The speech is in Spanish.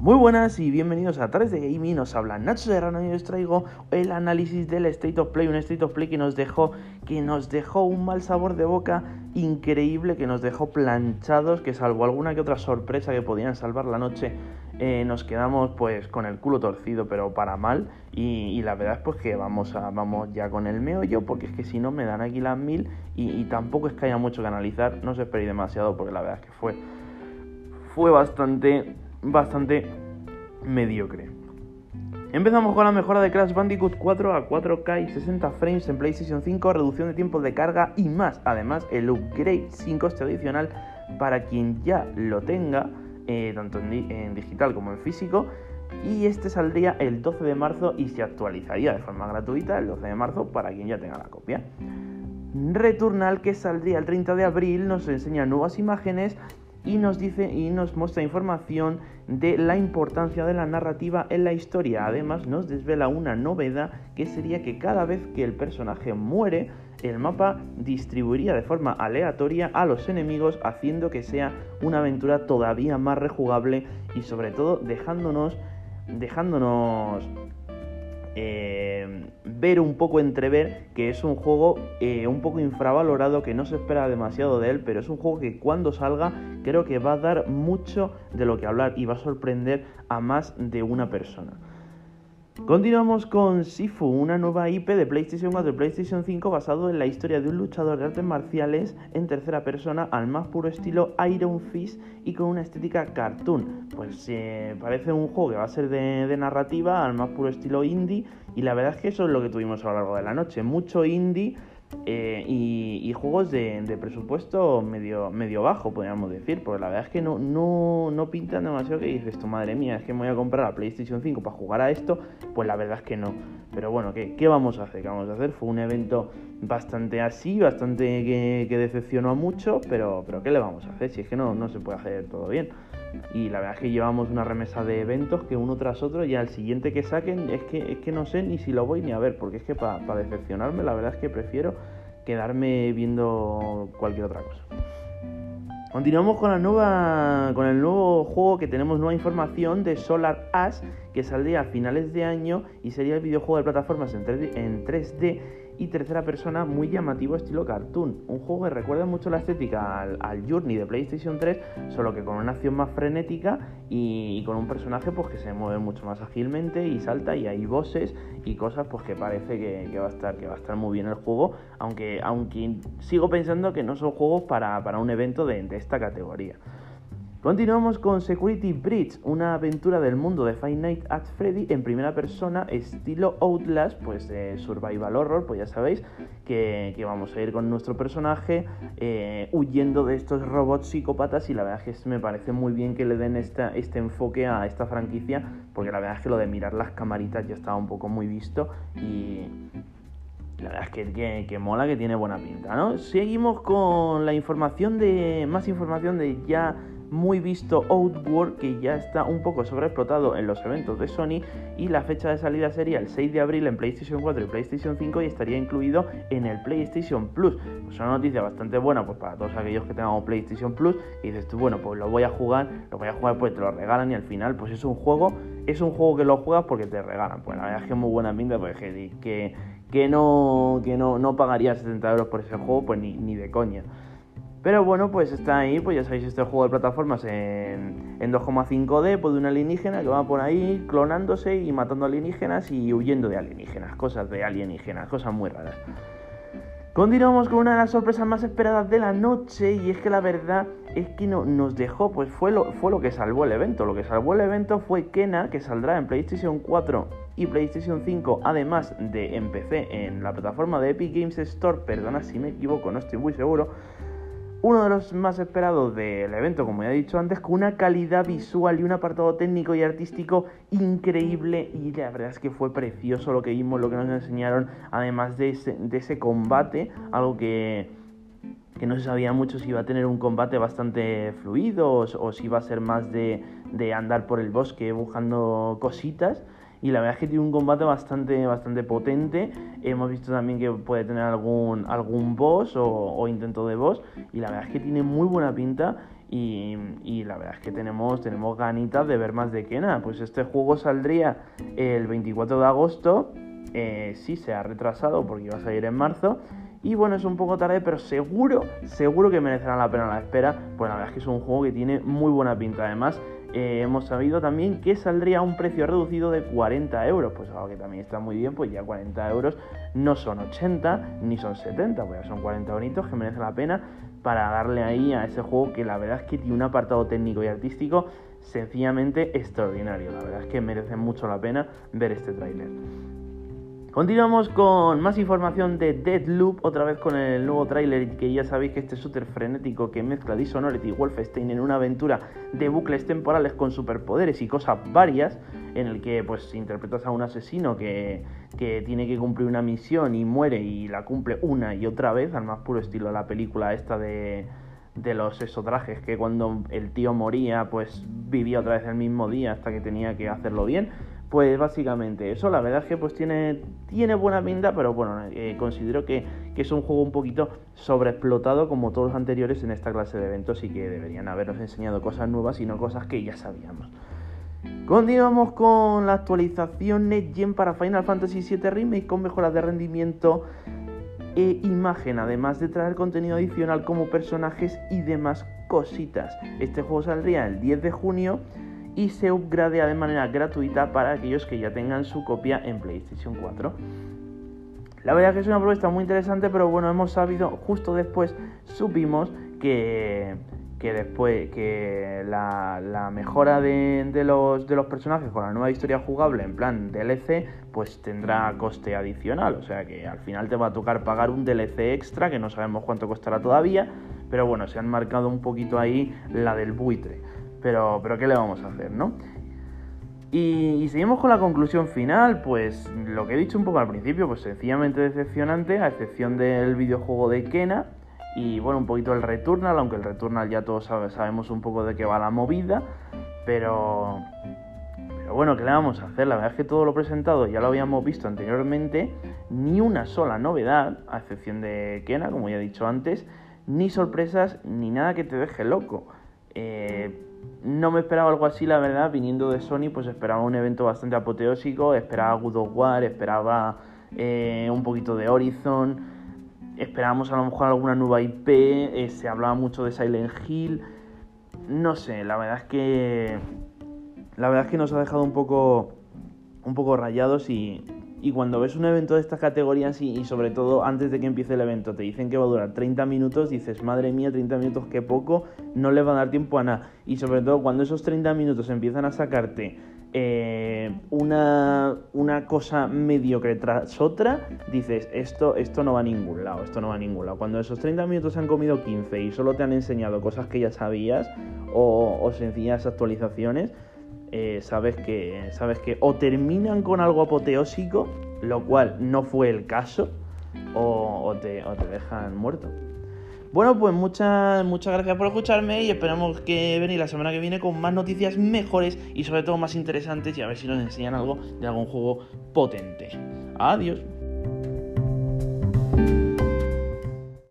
Muy buenas y bienvenidos a Tardes de Gaming, os habla Nacho Serrano y os traigo el análisis del State of Play, un State of Play que nos dejó, que nos dejó un mal sabor de boca increíble, que nos dejó planchados, que salvo alguna que otra sorpresa que podían salvar la noche, eh, nos quedamos pues con el culo torcido, pero para mal, y, la verdad es pues que vamos, a, vamos ya con el meollo, porque es que si no me dan aquí las mil, y, tampoco es que haya mucho que analizar, no os esperéis demasiado, porque la verdad es que fue, fue bastante bastante mediocre. Empezamos con la mejora de Crash Bandicoot 4 a 4K y 60 frames en PlayStation 5, reducción de tiempo de carga y más. Además, el upgrade sin coste adicional para quien ya lo tenga, eh, tanto en, digital como en físico. Y este saldría el 12 de marzo y se actualizaría de forma gratuita el 12 de marzo para quien ya tenga la copia. Returnal, que saldría el 30 de abril, nos enseña nuevas imágenes y nos dice y nos muestra información de la importancia de la narrativa en la historia. Además nos desvela una novedad que sería que cada vez que el personaje muere, el mapa distribuiría de forma aleatoria a los enemigos haciendo que sea una aventura todavía más rejugable y sobre todo dejándonos dejándonos ver un poco entrever que es un juego eh, un poco infravalorado, que no se espera demasiado de él, pero es un juego que cuando salga creo que va a dar mucho de lo que hablar y va a sorprender a más de una persona. Continuamos con Sifu, una nueva IP de PlayStation 4 y PlayStation 5 basado en la historia de un luchador de artes marciales en tercera persona al más puro estilo Iron Fist y con una estética cartoon. Pues eh, parece un juego que va a ser de, narrativa al más puro estilo indie y la verdad es que eso es lo que tuvimos a lo largo de la noche. Mucho indie eh, y, juegos de, presupuesto medio, medio bajo, podríamos decir, porque la verdad es que no, no, no pintan demasiado que dices, tu madre mía, es que me voy a comprar la PlayStation 5 para jugar a esto, pues la verdad es que no. Pero bueno, ¿qué, qué vamos a hacer? ¿Qué vamos a hacer? Fue un evento bastante así, bastante que, que decepcionó mucho, pero, pero ¿qué le vamos a hacer? Si es que no, no se puede hacer todo bien. Y la verdad es que llevamos una remesa de eventos que uno tras otro y al siguiente que saquen es que, es que no sé ni si lo voy ni a ver, porque es que para decepcionarme la verdad es que prefiero quedarme viendo cualquier otra cosa. Continuamos con, la nueva, con el nuevo juego que tenemos nueva información de Solar Ash que saldría a finales de año y sería el videojuego de plataformas en 3D, y tercera persona muy llamativo estilo cartoon. Un juego que recuerda mucho la estética al, Journey de PlayStation 3, solo que con una acción más frenética y, con un personaje pues que se mueve mucho más ágilmente y salta y hay bosses y cosas pues que parece que, va a estar que va a estar muy bien el juego, aunque aunque sigo pensando que no son juegos para, un evento de esta categoría. Continuamos con Security Breach, una aventura del mundo de Five Nights at Freddy en primera persona, estilo Outlast, pues de Survival Horror, pues ya sabéis que, vamos a ir con nuestro personaje eh, huyendo de estos robots psicópatas y la verdad es que me parece muy bien que le den este enfoque a esta franquicia, porque la verdad es que lo de mirar las camaritas ya estaba un poco muy visto y, la verdad es que, que, mola, que tiene buena pinta, ¿no? Seguimos con la información de. Más información de ya muy visto Outward que ya está un poco sobreexplotado en los eventos de Sony y la fecha de salida sería el 6 de abril en PlayStation 4 y PlayStation 5 y estaría incluido en el PlayStation Plus. Es una noticia bastante buena pues para todos aquellos que tengamos PlayStation Plus y dices tú, bueno, pues lo voy a jugar, lo voy a jugar pues te lo regalan y al final pues es un juego, es un juego que lo juegas porque te regalan. Pues la verdad es que es muy buena pinta pues que, que, no, que no, no pagaría 70 euros por ese juego pues ni, ni de coña. Pero bueno, pues está ahí, pues ya sabéis, este juego de plataformas en, 2,5D, pues de una alienígena que va por ahí clonándose y matando alienígenas y huyendo de alienígenas, cosas de alienígenas, cosas muy raras. Continuamos con una de las sorpresas más esperadas de la noche y es que la verdad es que no, nos dejó, pues fue lo, fue lo que salvó el evento. Lo que salvó el evento fue Kena, que saldrá en PlayStation 4 y PlayStation 5, además de en PC en la plataforma de Epic Games Store, perdona si me equivoco, no estoy muy seguro uno de los más esperados del evento, como ya he dicho antes, con una calidad visual y un apartado técnico y artístico increíble. Y la verdad es que fue precioso lo que vimos, lo que nos enseñaron, además de ese, combate, algo que, no se sabía mucho si iba a tener un combate bastante fluido o, si iba a ser más de, de andar por el bosque buscando cositas y la verdad es que tiene un combate bastante, bastante potente. Hemos visto también que puede tener algún, algún boss o, intento de boss y la verdad es que tiene muy buena pinta Y, la verdad es que tenemos, tenemos ganitas de ver más de Kena. Pues este juego saldría el 24 de agosto. Eh, sí se ha retrasado porque iba a salir en marzo. Y bueno, es un poco tarde, pero seguro, seguro que merecerá la pena la espera. Pues la verdad es que es un juego que tiene muy buena pinta. Además, eh, hemos sabido también que saldría a un precio reducido de 40 euros. Pues algo que también está muy bien, pues ya 40 euros no son 80 ni son 70, pues ya son 40 bonitos que merecen la pena para darle ahí a ese juego que la verdad es que tiene un apartado técnico y artístico sencillamente extraordinario. La verdad es que merece mucho la pena ver este tráiler. Continuamos con más información de Deadloop, otra vez con el nuevo tráiler que ya sabéis que este shooter frenético que mezcla Dishonored y Wolfenstein en una aventura de bucles temporales con superpoderes y cosas varias, en el que pues interpretas a un asesino que, que tiene que cumplir una misión y muere y la cumple una y otra vez, al más puro estilo de la película esta de, de los esotrajes, que cuando el tío moría pues vivía otra vez el mismo día hasta que tenía que hacerlo bien pues básicamente eso, la verdad es que pues tiene, tiene buena pinta, pero bueno, eh, considero que, es un juego un poquito sobreexplotado como todos los anteriores en esta clase de eventos y que deberían habernos enseñado cosas nuevas y no cosas que ya sabíamos. Continuamos con la actualización Gen para Final Fantasy VII Remake con mejoras de rendimiento e imagen, además de traer contenido adicional como personajes y demás cositas. Este juego saldría el 10 de junio y se upgradea de manera gratuita para aquellos que ya tengan su copia en PlayStation 4. La verdad que es una propuesta muy interesante, pero bueno, hemos sabido, justo después supimos que, que después que la, mejora de, los, de los personajes con la nueva historia jugable en plan DLC, pues tendrá coste adicional. O sea que al final te va a tocar pagar un DLC extra, que no sabemos cuánto costará todavía, pero bueno, se han marcado un poquito ahí la del buitre. Pero, pero ¿qué le vamos a hacer, no? Y, seguimos con la conclusión final, pues lo que he dicho un poco al principio, pues sencillamente decepcionante, a excepción del videojuego de Kena y bueno, un poquito el Returnal, aunque el Returnal ya todos sabemos un poco de qué va la movida, pero, pero bueno, ¿qué le vamos a hacer? La verdad es que todo lo presentado ya lo habíamos visto anteriormente, ni una sola novedad, a excepción de Kena, como ya he dicho antes, ni sorpresas, ni nada que te deje loco. Eh, no me esperaba algo así, la verdad, viniendo de Sony, pues esperaba un evento bastante apoteósico, esperaba God of War, esperaba eh, un poquito de Horizon, esperábamos a lo mejor alguna nueva IP, eh, se hablaba mucho de Silent Hill, no sé, la verdad es que la verdad es que nos ha dejado un poco un poco rayados y, y cuando ves un evento de estas categorías y, sobre todo antes de que empiece el evento te dicen que va a durar 30 minutos, dices, madre mía, 30 minutos, qué poco, no le va a dar tiempo a nada. Y sobre todo cuando esos 30 minutos empiezan a sacarte eh, una, una, cosa mediocre tras otra, dices, esto, esto no va a ningún lado, esto no va a ningún lado. Cuando esos 30 minutos han comido 15 y solo te han enseñado cosas que ya sabías o, o sencillas actualizaciones, eh, sabes, que, sabes que o terminan con algo apoteósico, lo cual no fue el caso, o, te, dejan muerto. Bueno, pues muchas, muchas gracias por escucharme y esperamos que venir la semana que viene con más noticias mejores y sobre todo más interesantes y a ver si nos enseñan algo de algún juego potente. Adiós.